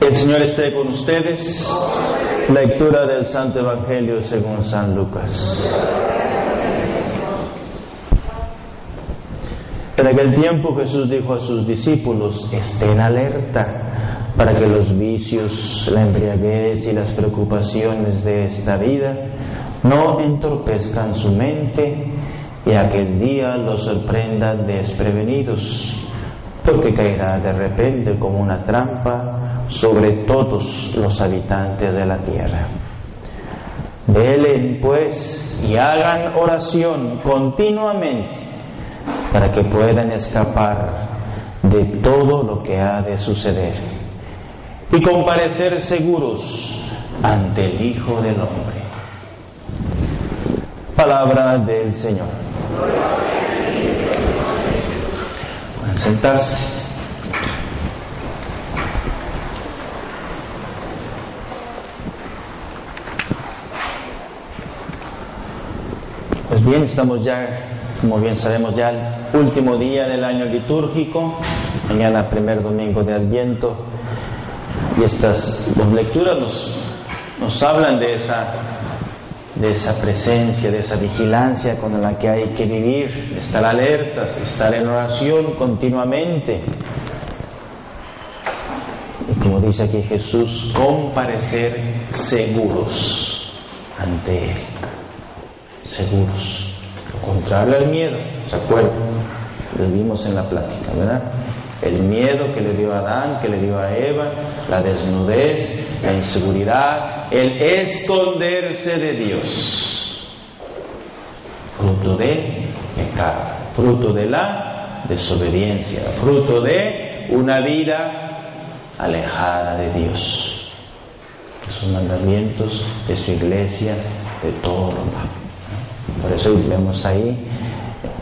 El Señor esté con ustedes. Lectura del Santo Evangelio según San Lucas. En aquel tiempo Jesús dijo a sus discípulos, estén alerta para que los vicios, la embriaguez y las preocupaciones de esta vida no entorpezcan su mente y aquel día los sorprenda desprevenidos, porque caerá de repente como una trampa sobre todos los habitantes de la tierra. Velen pues y hagan oración continuamente para que puedan escapar de todo lo que ha de suceder y comparecer seguros ante el Hijo del Hombre. Palabra del Señor. Pueden sentarse. Bien, estamos ya como bien sabemos ya el último día del año litúrgico, mañana primer domingo de Adviento, y estas dos lecturas nos, hablan de esa, de esa presencia, de esa vigilancia con la que hay que vivir, estar alertas, estar en oración continuamente. Y como dice aquí Jesús, comparecer seguros ante Él, seguros contrario al miedo, ¿se acuerdan? Lo vimos en la plática, ¿verdad? El miedo que le dio a Adán, que le dio a Eva, la desnudez, la inseguridad, el esconderse de Dios. Fruto de pecado, fruto de la desobediencia, fruto de una vida alejada de Dios. De sus mandamientos, de su iglesia, de todo lo. Por eso vemos ahí,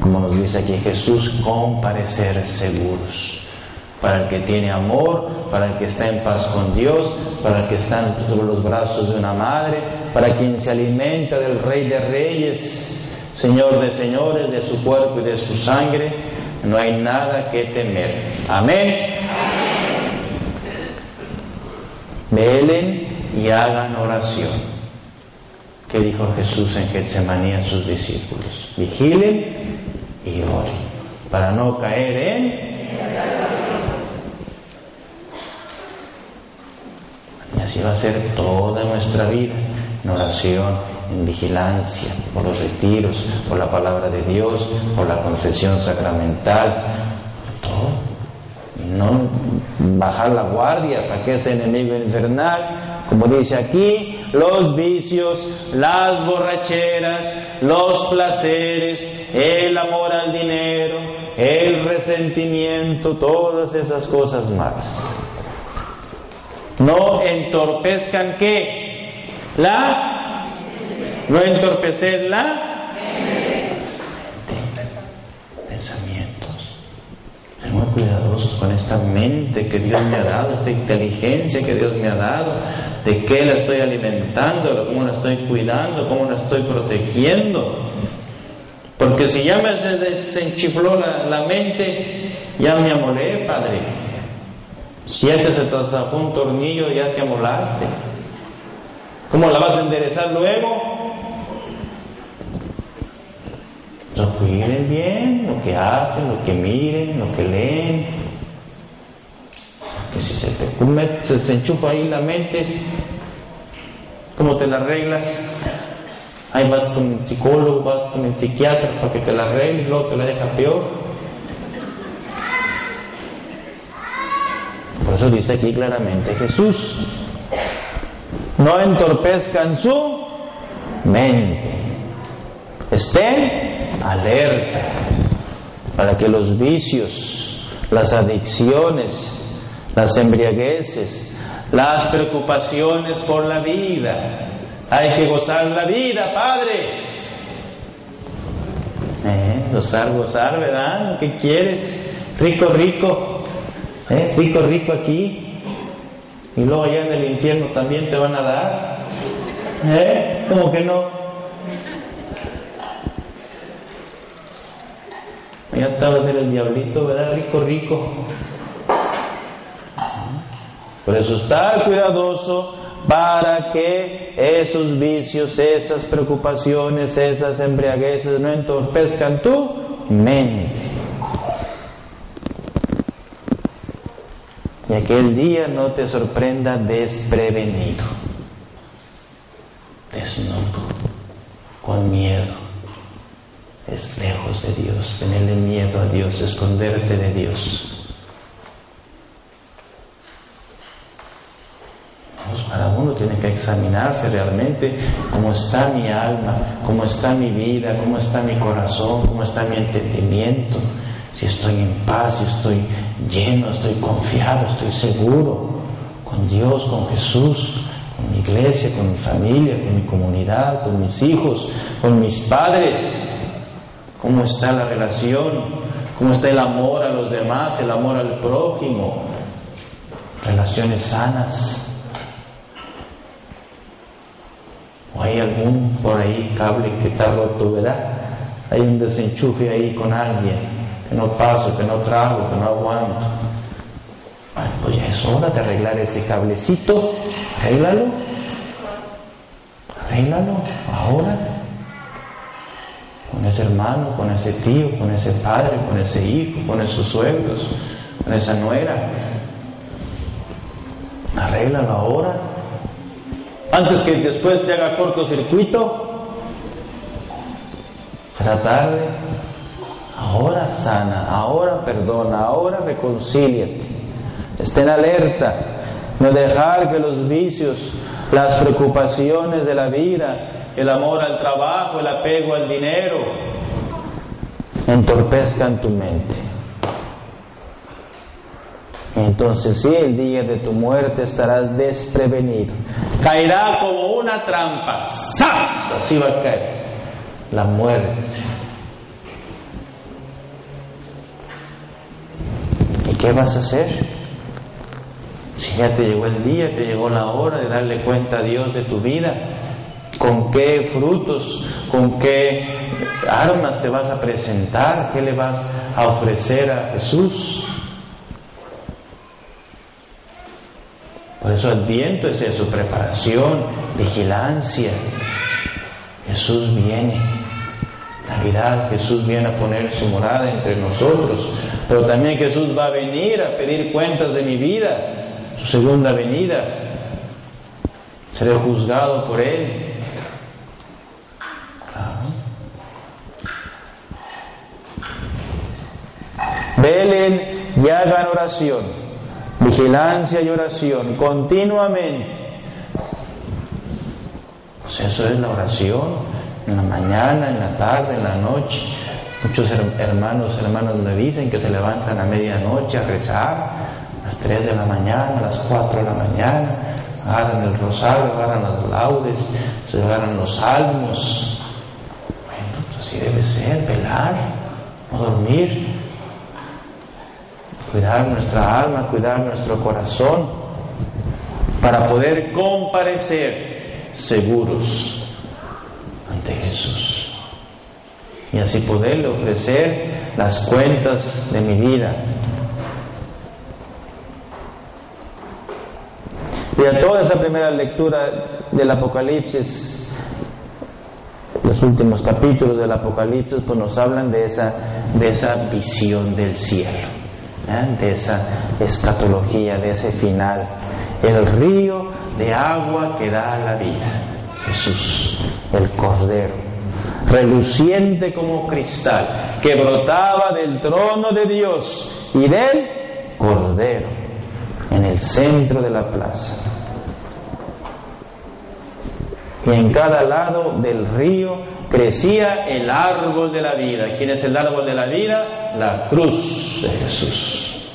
como nos dice aquí Jesús, comparecer seguros. Para el que tiene amor, para el que está en paz con Dios, para el que está sobre los brazos de una madre, para quien se alimenta del Rey de Reyes, Señor de Señores, de su cuerpo y de su sangre, no hay nada que temer. Amén. Velen y hagan oración. ¿Qué dijo Jesús en Getsemaní a sus discípulos? Vigilen y oren para no caer en... Y así va a ser toda nuestra vida, en oración, en vigilancia, por los retiros, por la palabra de Dios, por la confesión sacramental, todo. Y no bajar la guardia para que ese enemigo infernal, como dice aquí, los vicios, las borracheras, los placeres, el amor al dinero, el resentimiento, todas esas cosas malas. No entorpezcan qué? La, no entorpecer la con esta mente que Dios me ha dado, esta inteligencia que Dios me ha dado, de qué la estoy alimentando, cómo la estoy cuidando, cómo la estoy protegiendo. Porque si ya me desenchifló la, mente, ya me amolé, Padre. Si ya te se un tornillo, ya te amolaste. ¿Cómo la vas a enderezar luego? Lo cuiden bien, lo que hacen, lo que miren, lo que leen. Si se te se, se ahí la mente, ¿cómo te la arreglas? Ahí vas con un psicólogo, vas con el psiquiatra para que te la arregles, luego te la deja peor. Por eso dice aquí claramente Jesús, no entorpezcan su mente. Estén alerta para que los vicios, las adicciones, las embriagueces, las preocupaciones por la vida, hay que gozar la vida, Padre. Eh, gozar, gozar, ¿verdad? ¿Qué quieres? Rico, rico. Eh, rico, rico aquí. Y luego allá en el infierno también te van a dar. ¿Eh? Como que no. Ya estaba a ser el diablito, ¿verdad? Rico, rico. Por eso está cuidadoso para que esos vicios, esas preocupaciones, esas embriagueces no entorpezcan tu mente. Y aquel día no te sorprenda desprevenido, desnudo, con miedo. Es lejos de Dios, tenerle miedo a Dios, esconderte de Dios. Cada uno tiene que examinarse realmente cómo está mi alma, cómo está mi vida, cómo está mi corazón, cómo está mi entendimiento, si estoy en paz, si estoy lleno, estoy confiado, estoy seguro con Dios, con Jesús, con mi iglesia, con mi familia, con mi comunidad, con mis hijos, con mis padres. ¿Cómo está la relación? ¿Cómo está el amor a los demás, el amor al prójimo? Relaciones sanas. O hay algún por ahí cable que está roto, ¿verdad? Hay un desenchufe ahí con alguien, que no paso, que no trago, que no aguanto. Bueno, pues ya es hora de arreglar ese cablecito, arréglalo, arréglalo, ahora. Con ese hermano, con ese tío, con ese padre, con ese hijo, con esos suegros, con esa nuera. Arréglalo ahora antes que después te haga cortocircuito. Era tarde. Ahora sana, ahora perdona, ahora reconcíliate. Estén alerta. No dejar que los vicios, las preocupaciones de la vida, el amor al trabajo, el apego al dinero, entorpezcan tu mente. Entonces sí, el día de tu muerte estarás desprevenido. Caerá como una trampa. ¡Sas! Así va a caer la muerte. ¿Y qué vas a hacer? Si ya te llegó el día, te llegó la hora de darle cuenta a Dios de tu vida, con qué frutos, con qué armas te vas a presentar, qué le vas a ofrecer a Jesús. Por eso Adviento es eso, preparación, vigilancia. Jesús viene. Navidad, Jesús viene a poner su morada entre nosotros, pero también Jesús va a venir a pedir cuentas de mi vida, su segunda venida. Seré juzgado por Él. Velen y hagan oración vigilancia y oración continuamente. Pues eso es la oración, en la mañana, en la tarde, en la noche. Muchos hermanos, hermanos me dicen que se levantan a medianoche a rezar, a las 3 de la mañana, a las 4 de la mañana, agarran el rosario, agarran las laudes, se agarran los salmos. Bueno, pues así debe ser, velar, no dormir, cuidar nuestra alma, cuidar nuestro corazón, para poder comparecer seguros ante Jesús. Y así poderle ofrecer las cuentas de mi vida. Y a toda esa primera lectura del Apocalipsis, los últimos capítulos del Apocalipsis, pues nos hablan de esa, de esa visión del cielo. De esa escatología, de ese final. El río de agua que da la vida. Jesús, el Cordero, reluciente como cristal, que brotaba del trono de Dios y del Cordero, en el centro de la plaza. Y en cada lado del río crecía el árbol de la vida. ¿Quién es el árbol de la vida? La cruz de Jesús.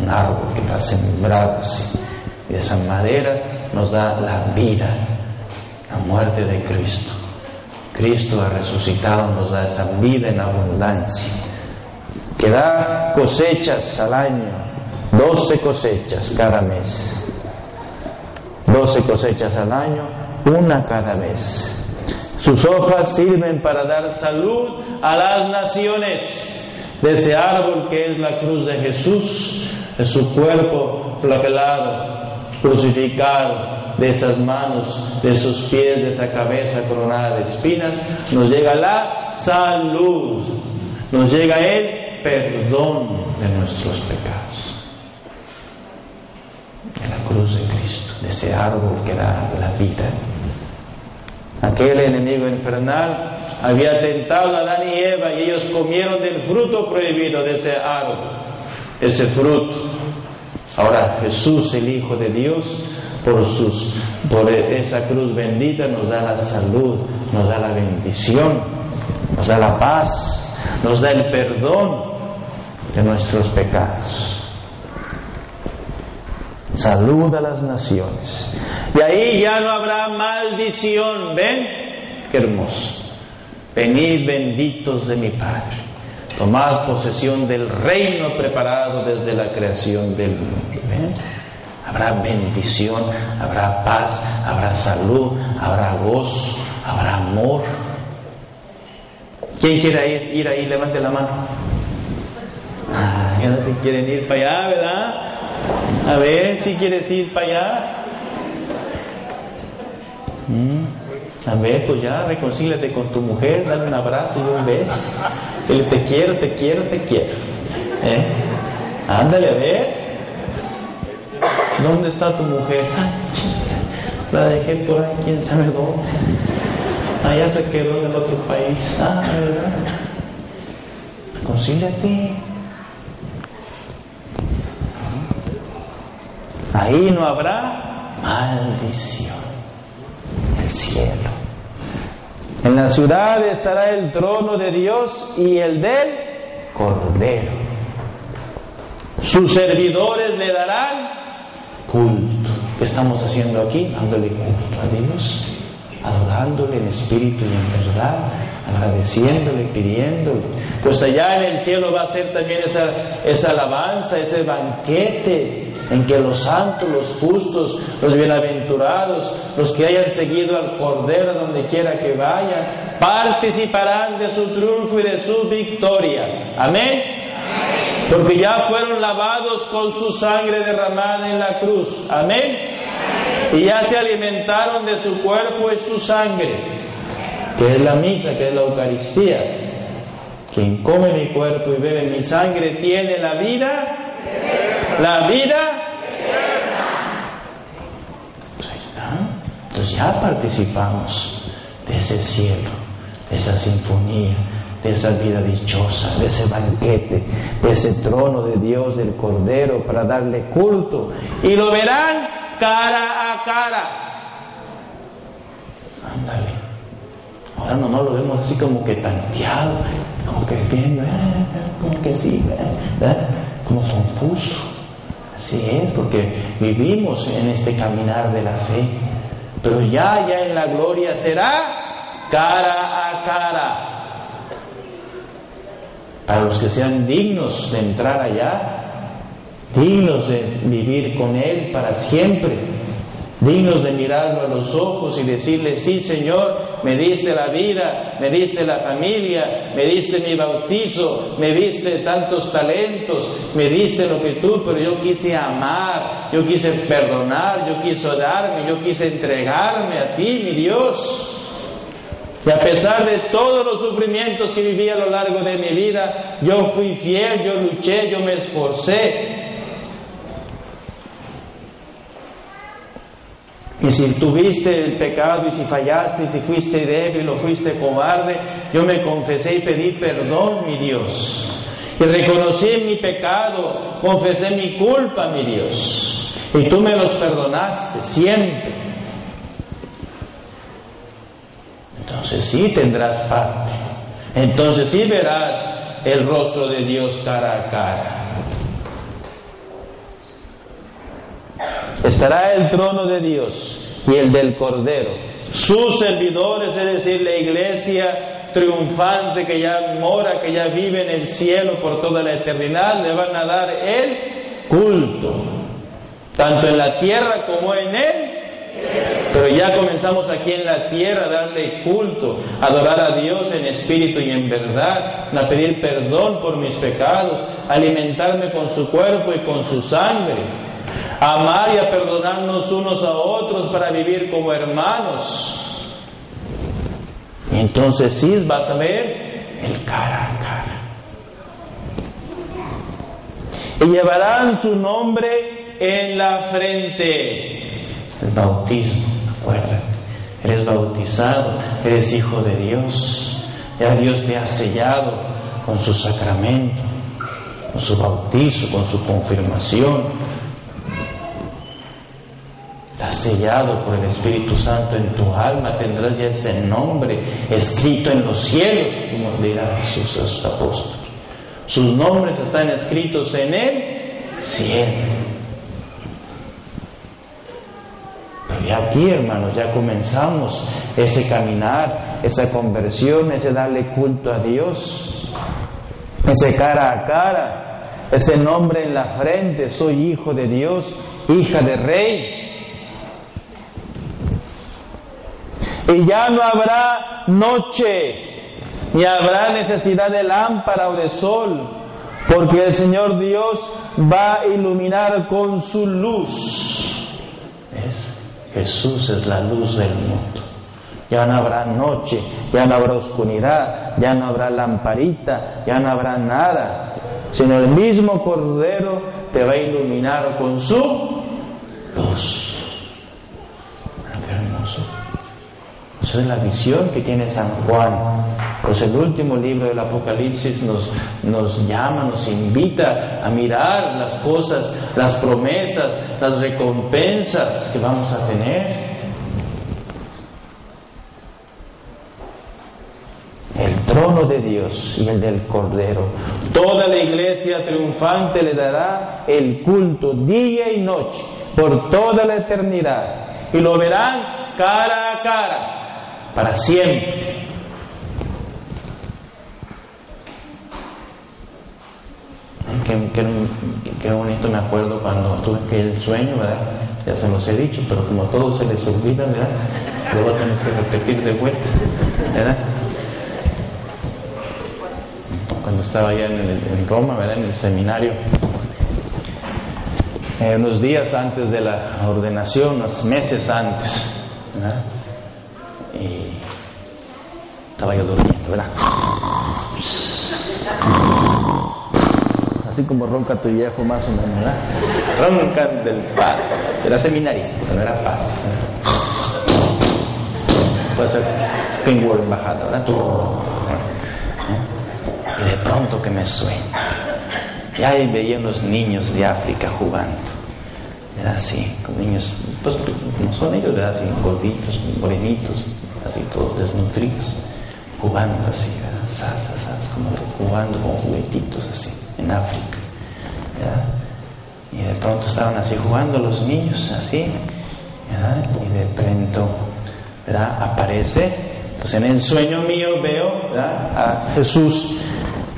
Un árbol que está sembrado así. Y esa madera nos da la vida, la muerte de Cristo. Cristo ha resucitado, nos da esa vida en abundancia. Que da cosechas al año, doce cosechas cada mes. Doce cosechas al año, una cada mes sus hojas sirven para dar salud a las naciones. De ese árbol que es la cruz de Jesús, de su cuerpo flagelado, crucificado, de esas manos, de sus pies, de esa cabeza coronada de espinas, nos llega la salud, nos llega el perdón de nuestros pecados. En la cruz de Cristo, de ese árbol que da la vida. Aquel enemigo infernal había tentado a Adán y Eva y ellos comieron del fruto prohibido de ese árbol, ese fruto. Ahora Jesús, el Hijo de Dios, por, por esa cruz bendita nos da la salud, nos da la bendición, nos da la paz, nos da el perdón de nuestros pecados. Salud a las naciones. Y ahí ya no habrá maldición. ¿Ven? Qué hermoso. Venid benditos de mi Padre. Tomad posesión del reino preparado desde la creación del mundo. Habrá bendición, habrá paz, habrá salud, habrá gozo, habrá amor. ¿Quién quiere ir, ir ahí? Levante la mano. Ah, ya no se quieren ir para allá, ¿verdad? A ver si quieres ir para allá. Mm. A ver, pues ya reconcíliate con tu mujer, dale un abrazo y un beso. Dile, te quiero, te quiero, te quiero. ¿Eh? Ándale, a ver. ¿Dónde está tu mujer? La dejé por ahí, quién sabe dónde. Allá se quedó en el otro país. Ah. Reconcíliate. Ahí no habrá maldición. El cielo. En la ciudad estará el trono de Dios y el del Cordero. Sus servidores le darán culto. ¿Qué estamos haciendo aquí? Dándole culto a Dios, adorándole en espíritu y en verdad, agradeciéndole, pidiéndole. Pues allá en el cielo va a ser también esa, esa alabanza, ese banquete en que los santos, los justos, los bienaventurados, los que hayan seguido al Cordero donde quiera que vayan, participarán de su triunfo y de su victoria. Amén. Porque ya fueron lavados con su sangre derramada en la cruz. Amén. Y ya se alimentaron de su cuerpo y su sangre, que es la misa, que es la Eucaristía. Quien come mi cuerpo y bebe mi sangre tiene la vida, la vida. Pues. Entonces ya participamos de ese cielo, de esa sinfonía, de esa vida dichosa, de ese banquete, de ese trono de Dios, del Cordero, para darle culto. Y lo verán cara a cara. Ándale. No lo vemos así como que tanteado, como que viendo, eh, como que sí, ¿verdad? como confuso. Así es, porque vivimos en este caminar de la fe. Pero ya, ya en la gloria será cara a cara para los que sean dignos de entrar allá, dignos de vivir con Él para siempre, dignos de mirarlo a los ojos y decirle, sí Señor, me diste la vida, me diste la familia, me diste mi bautizo, me diste tantos talentos, me diste lo que tú, pero yo quise amar, yo quise perdonar, yo quise darme, yo quise entregarme a ti, mi Dios. Y a pesar de todos los sufrimientos que viví a lo largo de mi vida, yo fui fiel, yo luché, yo me esforcé. Y si tuviste el pecado y si fallaste y si fuiste débil o fuiste cobarde, yo me confesé y pedí perdón, mi Dios. Y reconocí mi pecado, confesé mi culpa, mi Dios. Y tú me los perdonaste siempre. entonces sí tendrás parte. Entonces sí verás el rostro de Dios cara a cara. Estará el trono de Dios y el del Cordero. Sus servidores, es decir, la iglesia triunfante que ya mora, que ya vive en el cielo por toda la eternidad, le van a dar el culto, tanto en la tierra como en él pero ya comenzamos aquí en la tierra a darle culto, a adorar a Dios en espíritu y en verdad, a pedir perdón por mis pecados, a alimentarme con su cuerpo y con su sangre. Amar y a perdonarnos unos a otros para vivir como hermanos. Y entonces sí vas a ver el cara a cara. Y llevarán su nombre en la frente. El bautismo, acuérdate. Eres bautizado, eres hijo de Dios. Ya Dios te ha sellado con su sacramento, con su bautizo, con su confirmación. Estás sellado por el Espíritu Santo en tu alma, tendrás ya ese nombre escrito en los cielos, como dirá Jesús a sus apóstoles. Sus nombres están escritos en el cielo. Pero ya aquí, hermanos, ya comenzamos ese caminar, esa conversión, ese darle culto a Dios, ese cara a cara, ese nombre en la frente, soy hijo de Dios, hija de rey. Y ya no habrá noche, ni habrá necesidad de lámpara o de sol, porque el Señor Dios va a iluminar con su luz. Jesús es la luz del mundo. Ya no habrá noche, ya no habrá oscuridad, ya no habrá lamparita, ya no habrá nada, sino el mismo Cordero te va a iluminar con su luz. Qué hermoso. Esa es la visión que tiene San Juan. Pues el último libro del Apocalipsis nos, nos llama, nos invita a mirar las cosas, las promesas, las recompensas que vamos a tener. El trono de Dios y el del Cordero. Toda la iglesia triunfante le dará el culto día y noche por toda la eternidad. Y lo verán cara a cara, para siempre. Qué, bonito me acuerdo cuando tuve aquel sueño, ¿verdad? Ya se los he dicho, pero como todo se les olvida, ¿verdad? Lo voy a tener que repetir de vuelta, ¿verdad? Cuando estaba allá en, Roma, ¿verdad? En el seminario, eh, unos días antes de la ordenación, unos meses antes, ¿verdad? Así como ronca tu viejo más o menos. Roncan del padre. Era seminarista, no era padre. Puede ser tengo embajada, ¿verdad? Y de pronto que me sueña. Y ahí veía unos niños de África jugando. Era así, con niños, pues como son ellos, ¿verdad? Así, gorditos, morenitos, así todos desnutridos, jugando así, ¿verdad? Sas, como jugando con juguetitos así en África. Y de pronto estaban así jugando los niños, así, y de pronto aparece, pues en el sueño mío veo a Jesús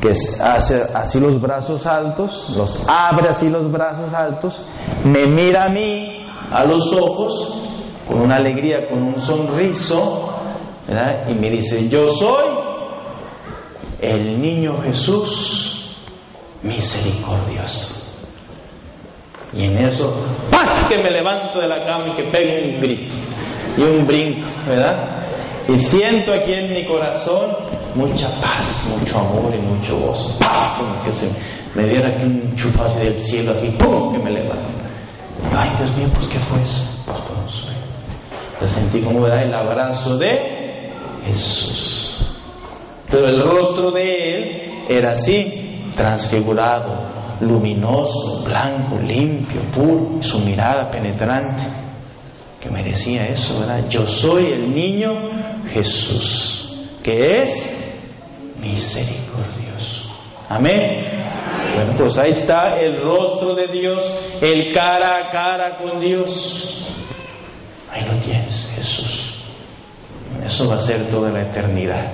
que hace así los brazos altos, los abre así los brazos altos, me mira a mí a los ojos con una alegría, con un sonriso, y me dice, yo soy el niño Jesús misericordioso. Y en eso, ¡paz! que me levanto de la cama y que pego un grito y un brinco, ¿verdad? Y siento aquí en mi corazón mucha paz, mucho amor y mucho gozo. Paz, como que se me diera aquí un chupazo del cielo así, ¡pum! que me levanto. Ay, Dios mío, pues ¿qué fue eso? Pues. Yo sentí como da el abrazo de Jesús. Pero el rostro de él era así, transfigurado, luminoso, blanco, limpio, puro, su mirada penetrante, que me decía eso, ¿verdad? Yo soy el niño Jesús, que es misericordioso. Amén. Bueno, pues ahí está el rostro de Dios, el cara a cara con Dios. Ahí lo tienes, Jesús. Eso va a ser toda la eternidad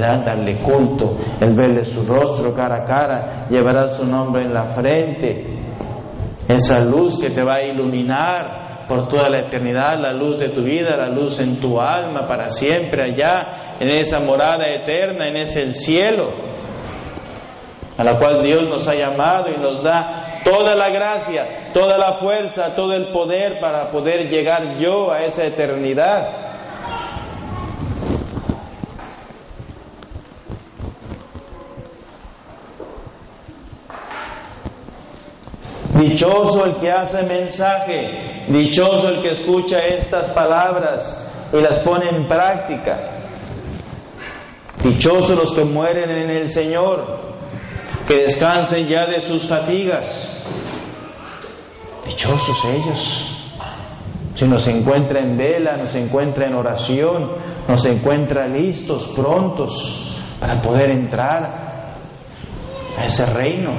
darle culto, el verle su rostro cara a cara, llevará su nombre en la frente, esa luz que te va a iluminar por toda la eternidad, la luz de tu vida, la luz en tu alma para siempre allá, en esa morada eterna, en ese cielo, a la cual Dios nos ha llamado y nos da toda la gracia, toda la fuerza, todo el poder para poder llegar yo a esa eternidad. Dichoso el que hace mensaje, dichoso el que escucha estas palabras y las pone en práctica. Dichosos los que mueren en el Señor, que descansen ya de sus fatigas. Dichosos ellos. Si nos encuentra en vela, nos encuentra en oración, nos encuentra listos, prontos para poder entrar a ese reino.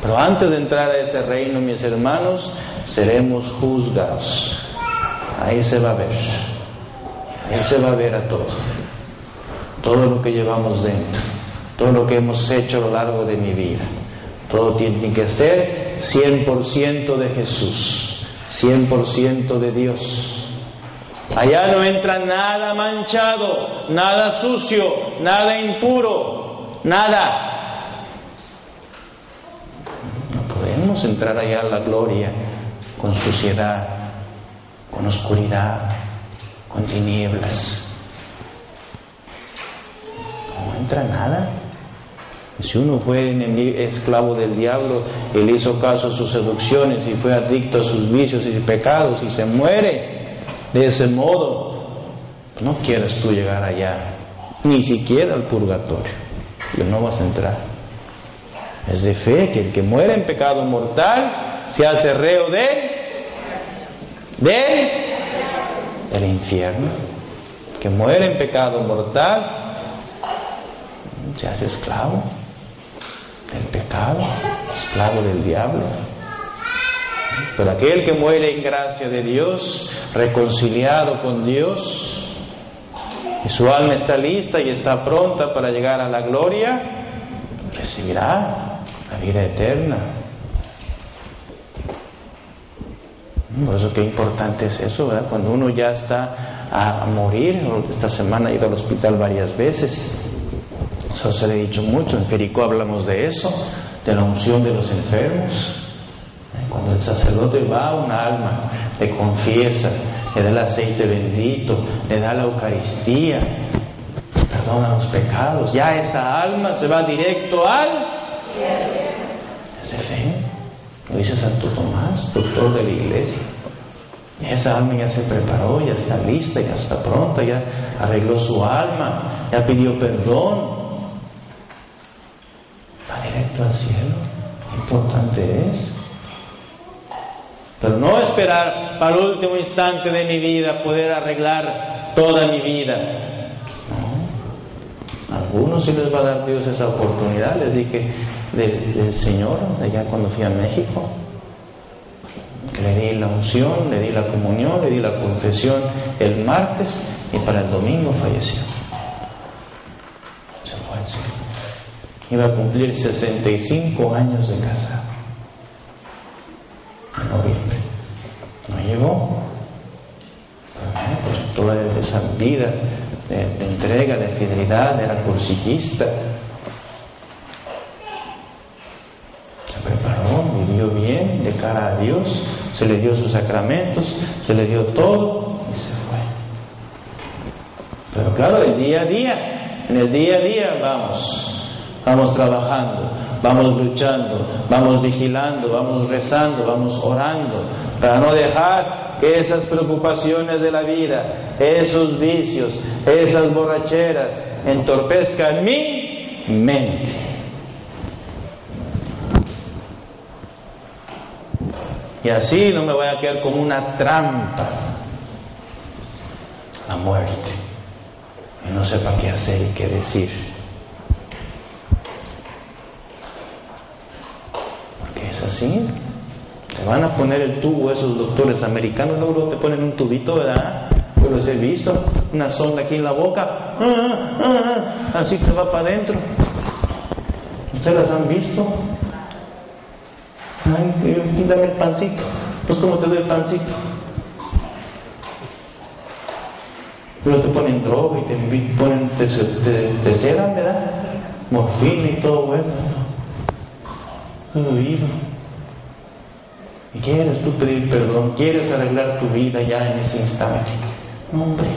Pero antes de entrar a ese reino, mis hermanos, seremos juzgados. Ahí se va a ver. Ahí se va a ver a todo. Todo lo que llevamos dentro. Todo lo que hemos hecho a lo largo de mi vida. Todo tiene que ser 100% de Jesús. 100% de Dios. Allá no entra nada manchado, nada sucio, nada impuro, nada. Entrar allá a la gloria con suciedad, con oscuridad, con tinieblas. No entra nada. Si uno fue esclavo del diablo le hizo caso a sus seducciones y fue adicto a sus vicios y pecados y se muere de ese modo, no quieres tú llegar allá, ni siquiera al purgatorio, y no vas a entrar. Es de fe que el que muere en pecado mortal se hace reo de de el infierno. El que muere en pecado mortal se hace esclavo del pecado, esclavo del diablo. Pero aquel que muere en gracia de Dios, reconciliado con Dios, y su alma está lista y está pronta para llegar a la gloria, recibirá la vida eterna. Por eso qué importante es eso, ¿verdad? Cuando uno ya está a, morir, esta semana he ido al hospital varias veces, eso se le he dicho mucho, en Jericó hablamos de eso, de la unción de los enfermos. Cuando el sacerdote va a una alma, le confiesa, le da el aceite bendito, le da la Eucaristía, perdona los pecados, ya esa alma se va directo al es de fe. Lo dice Santo Tomás, doctor de la iglesia. esa alma ya se preparó, ya está lista, ya está pronta, ya arregló su alma, ya pidió perdón. Va directo al cielo. importante es. Pero no esperar para el último instante de mi vida poder arreglar toda mi vida. Algunos sí les va a dar Dios esa oportunidad. Les dije del, Señor, allá cuando fui a México, le di la unción, le di la comunión, le di la confesión el martes y para el domingo falleció. Se fue. Iba a cumplir 65 años de casado. En noviembre. No llegó. Pues toda esa vida de, entrega, de fidelidad, era cursillista. Se preparó, vivió bien de cara a Dios, se le dio sus sacramentos, se le dio todo y se fue. Pero claro, el día a día, en el día a día vamos, vamos trabajando, vamos luchando, vamos vigilando, vamos rezando, vamos orando, para no dejar que esas preocupaciones de la vida, esos vicios, esas borracheras entorpezcan mi mente. Y así no me voy a quedar como una trampa a muerte. Y no sepa qué hacer y qué decir. Porque es así. Te van a poner el tubo esos doctores americanos, luego te ponen un tubito, ¿verdad? Yo los he visto, una sonda aquí en la boca, ah, ah, ah, así que va para adentro. ¿Ustedes las han visto? Ay, dame el pancito. Pues, ¿cómo te doy el pancito? Luego te ponen droga y te ponen, te, te, te sedan, ¿verdad? morfina y todo bueno. Oído. Y quieres tú pedir perdón, quieres arreglar tu vida ya en ese instante. No, hombre.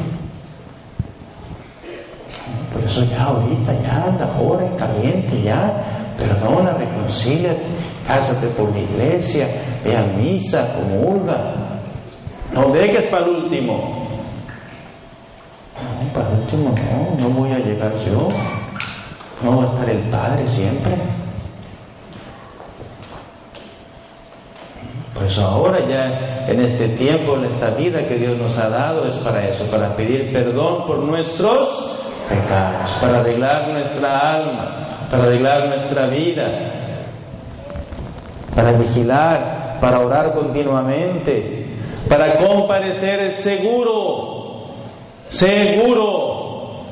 Por eso ya ahorita, ya anda ahora en caliente, ya perdona, reconcíliate, cásate por la iglesia, ve a misa, comulga. No dejes para el último. No, para el último no, no voy a llegar yo. No va a estar el Padre siempre. Pues ahora ya en este tiempo, en esta vida que Dios nos ha dado, es para eso, para pedir perdón por nuestros pecados, para arreglar nuestra alma, para arreglar nuestra vida, para vigilar, para orar continuamente, para comparecer seguro, seguro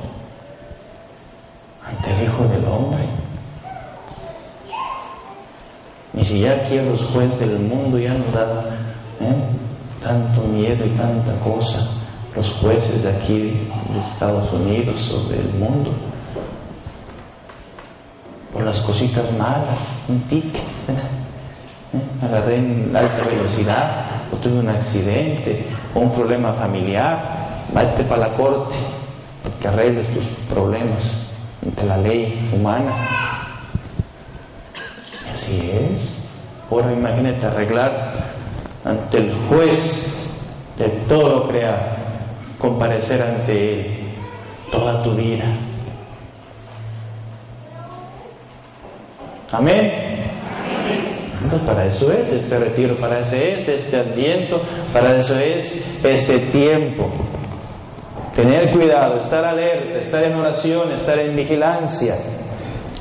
ante el Hijo del Hombre. Ni si ya aquí los jueces del mundo ya nos da ¿eh? tanto miedo y tanta cosa, los jueces de aquí de Estados Unidos o del mundo, por las cositas malas, un tic, ¿eh? agarré en alta velocidad, o tuve un accidente, o un problema familiar, vete para la corte, que arregles tus problemas ante la ley humana. Así es. Ahora imagínate arreglar ante el juez de todo creado, comparecer ante él toda tu vida. Amén. Para eso es este retiro, para eso es este adviento, para eso es este tiempo. Tener cuidado, estar alerta, estar en oración, estar en vigilancia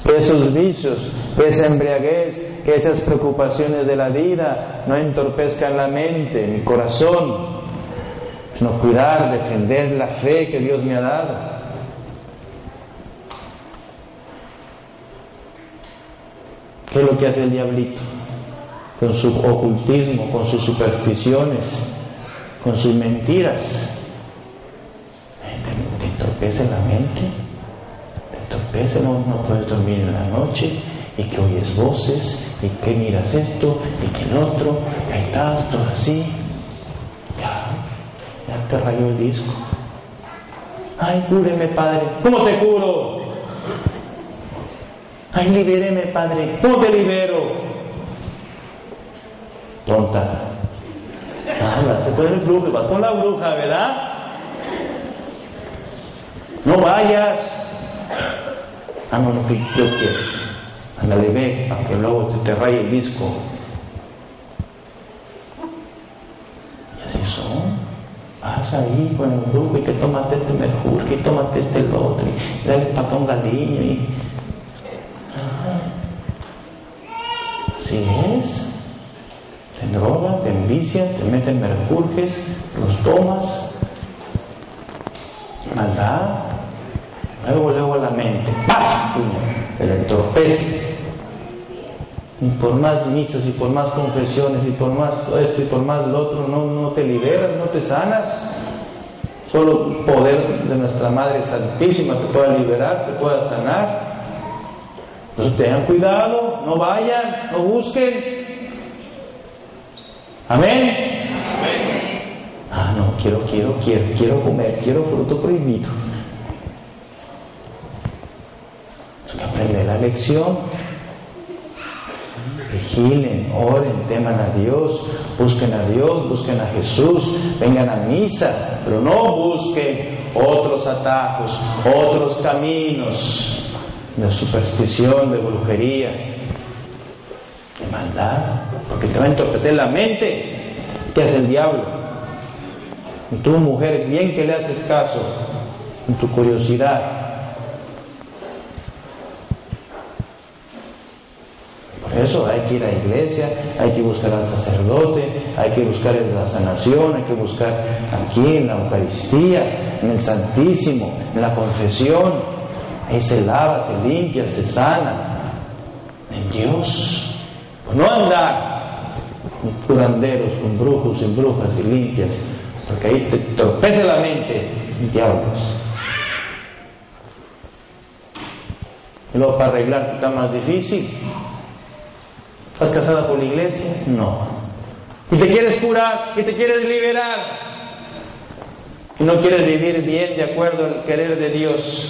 que esos vicios, que esa embriaguez, que esas preocupaciones de la vida no entorpezcan la mente, mi corazón, sino cuidar, defender la fe que Dios me ha dado. ¿Qué es lo que hace el diablito? Con su ocultismo, con sus supersticiones, con sus mentiras. Te, entorpece la mente entonces no, no puedes dormir en la noche y que oyes voces y que miras esto y que el otro, y ahí estás, todo así. Ya, ya te rayó el disco. Ay, cúreme, Padre. ¿Cómo te curo? Ay, libéreme, Padre. ¿Cómo te libero? Tonta. Nada, se puede el brujo, vas con la bruja, ¿verdad? No vayas. Ah, no, que yo quiero. Ándale, ve, aunque luego te raye el disco. Y así son. Vas ahí con el grupo y que tómate este mejor, que tómate este el otro, y dale patón galiño y. Ah, así es. Te drogan, te envician, te meten mercurjes, los tomas. Maldad. Luego, luego la mente, ¡paz! El entorpece. Y por más misas y por más confesiones y por más esto y por más lo otro, no, no te liberas, no te sanas. Solo el poder de nuestra Madre Santísima te pueda liberar, te pueda sanar. Entonces tengan cuidado, no vayan, no busquen. Amén. Ah, no, quiero, quiero, quiero, quiero comer, quiero fruto prohibido. aprende la lección. Vigilen, oren, teman a Dios, busquen a Dios, busquen a Jesús, vengan a misa, pero no busquen otros atajos, otros caminos de superstición, de brujería, de maldad, porque te va a entorpecer la mente. ¿Qué hace el diablo? Y tú, mujer, bien que le haces caso en tu curiosidad, eso hay que ir a la iglesia, hay que buscar al sacerdote, hay que buscar la sanación, hay que buscar aquí en la Eucaristía, en el Santísimo, en la confesión. Ahí se lava, se limpia, se sana. En Dios. Pues no andar con curanderos, con brujos y brujas y limpias, porque ahí te torpece la mente, diablos. Y luego para arreglar está más difícil. ¿Estás casada por la iglesia? No. Y te quieres curar y te quieres liberar. Y no quieres vivir bien de acuerdo al querer de Dios.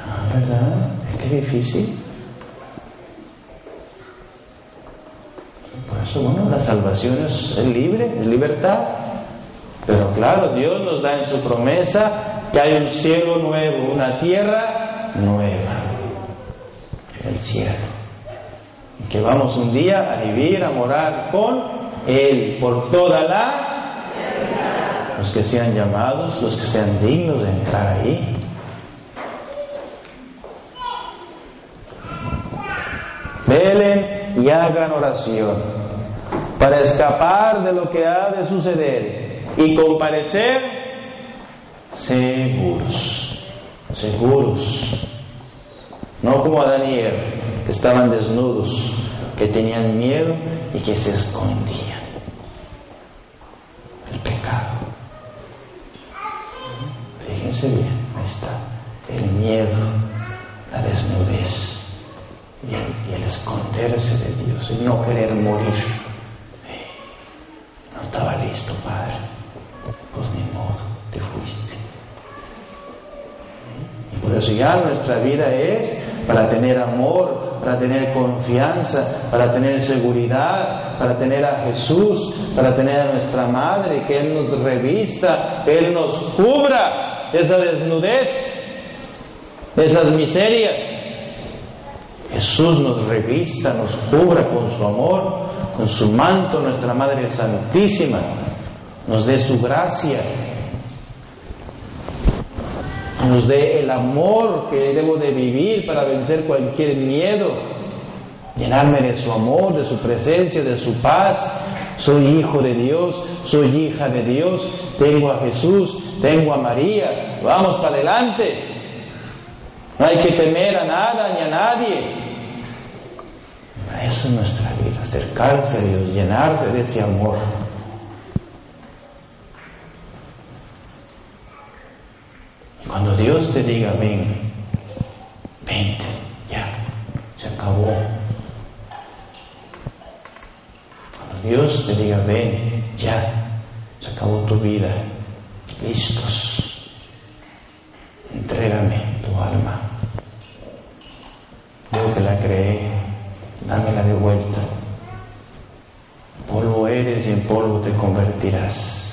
Ah, ¿Verdad? Es que difícil. Por eso, bueno, la salvación es, libre, es libertad. Pero claro, Dios nos da en su promesa que hay un cielo nuevo, una tierra nueva. El cielo. Y que vamos un día a vivir, a morar con Él por toda la... Los que sean llamados, los que sean dignos de entrar ahí. Velen y hagan oración para escapar de lo que ha de suceder y comparecer seguros, seguros, no como Adán y Eva, que estaban desnudos, que tenían miedo y que se escondían. El pecado. Fíjense bien, ahí está, el miedo, la desnudez y el, esconderse de Dios, y no querer morir. No estaba listo, Padre. Pues ni modo, te fuiste. Y por eso ya nuestra vida es para tener amor, para tener confianza, para tener seguridad, para tener a Jesús, para tener a nuestra Madre, que Él nos revista, que Él nos cubra esa desnudez, esas miserias. Jesús nos revista, nos cubra con su amor, con su manto, nuestra Madre Santísima, nos dé su gracia, nos dé el amor que debo de vivir para vencer cualquier miedo, llenarme de su amor, de su presencia, de su paz. Soy hijo de Dios, soy hija de Dios, tengo a Jesús, tengo a María, vamos para adelante. No hay que temer a nada ni a nadie. Eso es nuestra vida, acercarse a Dios, llenarse de ese amor. Cuando Dios te diga, ven, vente, ya, se acabó. Cuando Dios te diga, ven, ya, se acabó tu vida, listos, entrégame tu alma. Yo que la creé, dámela de vuelta. Polvo eres y en polvo te convertirás.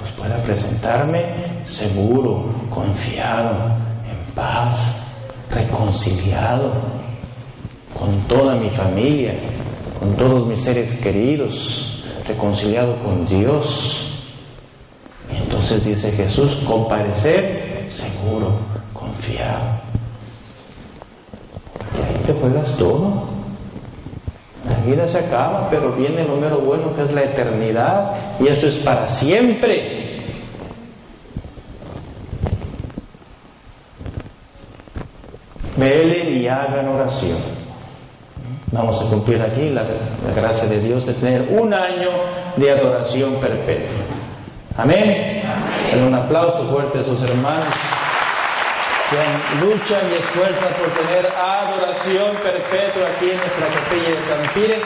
Pues pueda presentarme seguro, confiado, en paz, reconciliado con toda mi familia, con todos mis seres queridos, reconciliado con Dios. Y entonces dice Jesús, comparecer seguro, confiado te juegas todo. La vida se acaba, pero viene lo mero bueno que es la eternidad y eso es para siempre. Velen y hagan oración. Vamos a cumplir aquí la, la, gracia de Dios de tener un año de adoración perpetua. Amén. En un aplauso fuerte a sus hermanos que luchan y esfuerzan por tener adoración perpetua aquí en nuestra capilla de San Pire,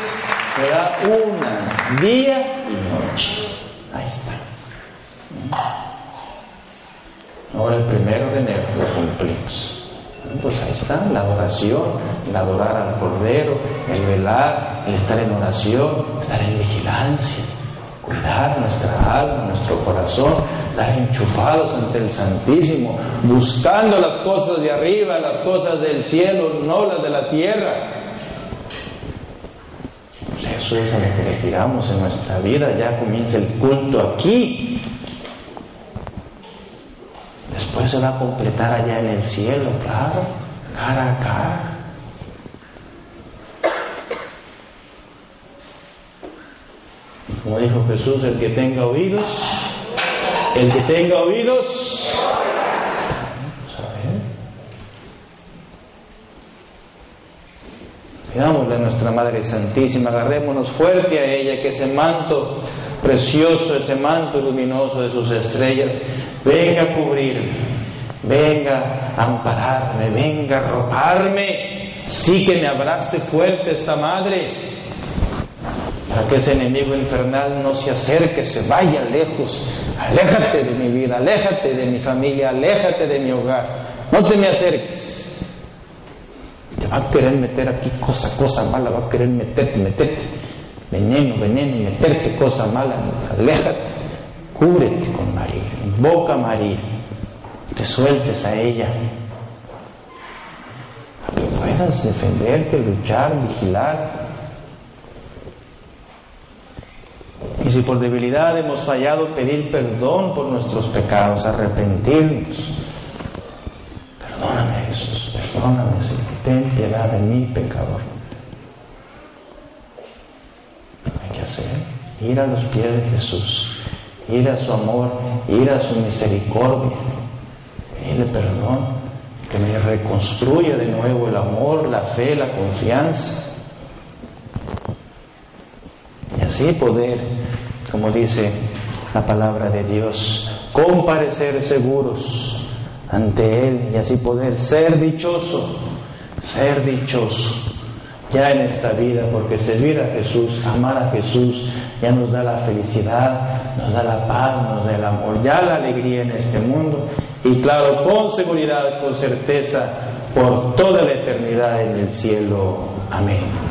da una, día y noche. Ahí está. Ahora el primero de enero lo cumplimos. Pues ahí está, la adoración, el adorar al Cordero, el velar, el estar en oración, estar en vigilancia cuidar nuestra alma, nuestro corazón, estar enchufados ante el Santísimo, buscando las cosas de arriba, las cosas del cielo, no las de la tierra. Pues eso es a lo que le tiramos en nuestra vida, ya comienza el culto aquí. Después se va a completar allá en el cielo, claro, cara a cara. Como dijo Jesús, el que tenga oídos, el que tenga oídos, vamos a nuestra Madre Santísima, agarrémonos fuerte a ella, que ese manto precioso ese manto luminoso de sus estrellas, venga a cubrirme, venga a ampararme, venga a arroparme, sí que me abrace fuerte esta madre, para que ese enemigo infernal no se acerque, se vaya lejos. Aléjate de mi vida, aléjate de mi familia, aléjate de mi hogar. No te me acerques. Te va a querer meter aquí cosa, cosa mala, va a querer meterte, meterte. Veneno, veneno, meterte cosa mala. Aléjate, cúbrete con María, invoca a María, te sueltes a ella. Para que puedas defenderte, luchar, vigilar, Y si por debilidad hemos fallado, pedir perdón por nuestros pecados, arrepentirnos. Perdóname Jesús, perdóname Señor, ten piedad de mí, pecador. Hay que hacer, ir a los pies de Jesús, ir a su amor, ir a su misericordia, pedirle perdón, que me reconstruya de nuevo el amor, la fe, la confianza y así poder, como dice la palabra de Dios, comparecer seguros ante Él y así poder ser dichoso, ser dichoso ya en esta vida, porque servir a Jesús, amar a Jesús, ya nos da la felicidad, nos da la paz, nos da el amor, ya la alegría en este mundo y claro, con seguridad, con certeza, por toda la eternidad en el cielo. Amén.